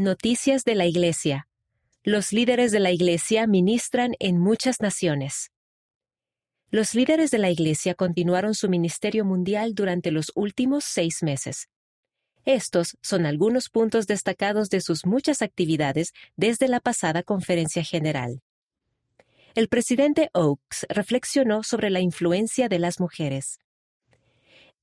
Noticias de la Iglesia. Los líderes de la Iglesia ministran en muchas naciones. Los líderes de la Iglesia continuaron su ministerio mundial durante los últimos seis meses. Estos son algunos puntos destacados de sus muchas actividades desde la pasada conferencia general. El presidente Oaks reflexionó sobre la influencia de las mujeres.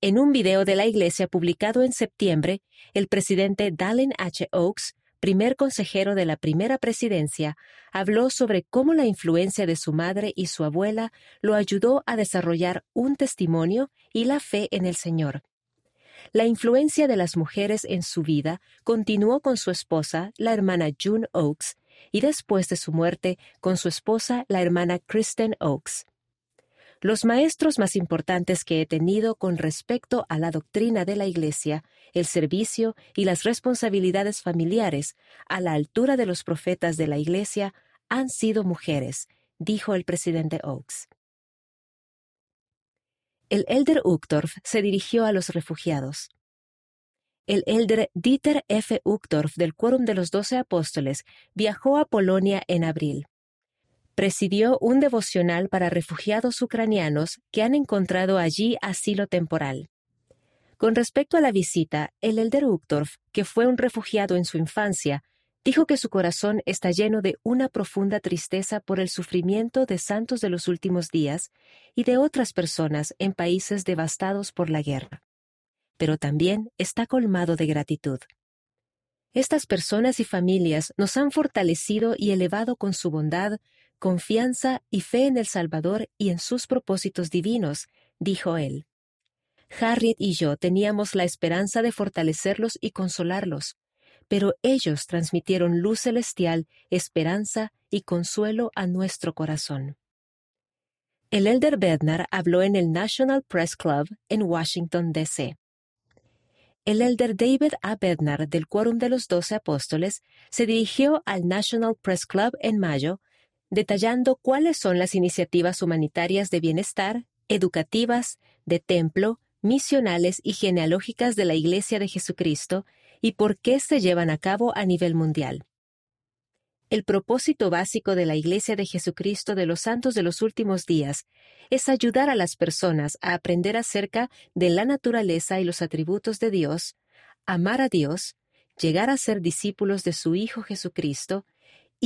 En un video de la Iglesia publicado en septiembre, el presidente Dallin H. Oaks primer consejero de la primera presidencia, habló sobre cómo la influencia de su madre y su abuela lo ayudó a desarrollar un testimonio y la fe en el Señor. La influencia de las mujeres en su vida continuó con su esposa, la hermana June Oaks, y después de su muerte con su esposa, la hermana Kristen Oaks. Los maestros más importantes que he tenido con respecto a la doctrina de la Iglesia, el servicio y las responsabilidades familiares a la altura de los profetas de la Iglesia han sido mujeres, dijo el presidente Oaks. El elder Uchtdorf se dirigió a los refugiados. El elder Dieter F. Uchtdorf del Quórum de los Doce Apóstoles viajó a Polonia en abril presidió un devocional para refugiados ucranianos que han encontrado allí asilo temporal. Con respecto a la visita, el elder Uchtdorf, que fue un refugiado en su infancia, dijo que su corazón está lleno de una profunda tristeza por el sufrimiento de santos de los últimos días y de otras personas en países devastados por la guerra. Pero también está colmado de gratitud. Estas personas y familias nos han fortalecido y elevado con su bondad, confianza y fe en el Salvador y en sus propósitos divinos, dijo él. Harriet y yo teníamos la esperanza de fortalecerlos y consolarlos, pero ellos transmitieron luz celestial, esperanza y consuelo a nuestro corazón. El elder Bednar habló en el National Press Club en Washington, D.C. El elder David A. Bednar del Quórum de los Doce Apóstoles se dirigió al National Press Club en mayo detallando cuáles son las iniciativas humanitarias de bienestar, educativas, de templo, misionales y genealógicas de la Iglesia de Jesucristo y por qué se llevan a cabo a nivel mundial. El propósito básico de la Iglesia de Jesucristo de los Santos de los Últimos Días es ayudar a las personas a aprender acerca de la naturaleza y los atributos de Dios, amar a Dios, llegar a ser discípulos de su Hijo Jesucristo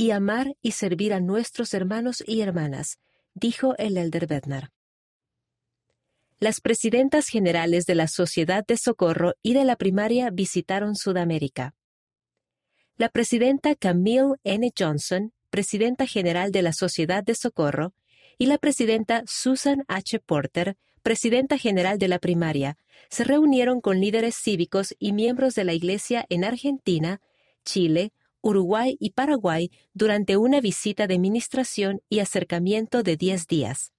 y amar y servir a nuestros hermanos y hermanas, dijo el elder Bednar. Las presidentas generales de la Sociedad de Socorro y de la primaria visitaron Sudamérica. La presidenta Camille N. Johnson, presidenta general de la Sociedad de Socorro, y la presidenta Susan H. Porter, presidenta general de la primaria, se reunieron con líderes cívicos y miembros de la Iglesia en Argentina, Chile, Uruguay y Paraguay durante una visita de ministración y acercamiento de 10 días.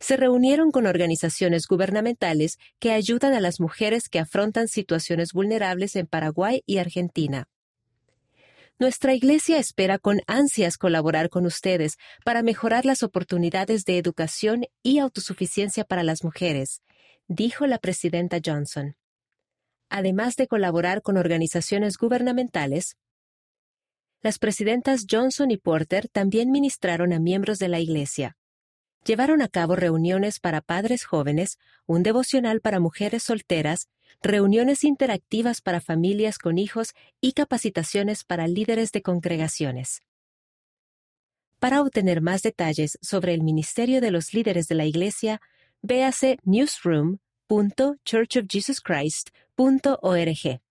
Se reunieron con organizaciones gubernamentales que ayudan a las mujeres que afrontan situaciones vulnerables en Paraguay y Argentina. Nuestra Iglesia espera con ansias colaborar con ustedes para mejorar las oportunidades de educación y autosuficiencia para las mujeres, dijo la presidenta Johnson. Además de colaborar con organizaciones gubernamentales, las presidentas Johnson y Porter también ministraron a miembros de la Iglesia. Llevaron a cabo reuniones para padres jóvenes, un devocional para mujeres solteras, reuniones interactivas para familias con hijos y capacitaciones para líderes de congregaciones. Para obtener más detalles sobre el ministerio de los líderes de la Iglesia, véase newsroom.churchofjesuschrist.org.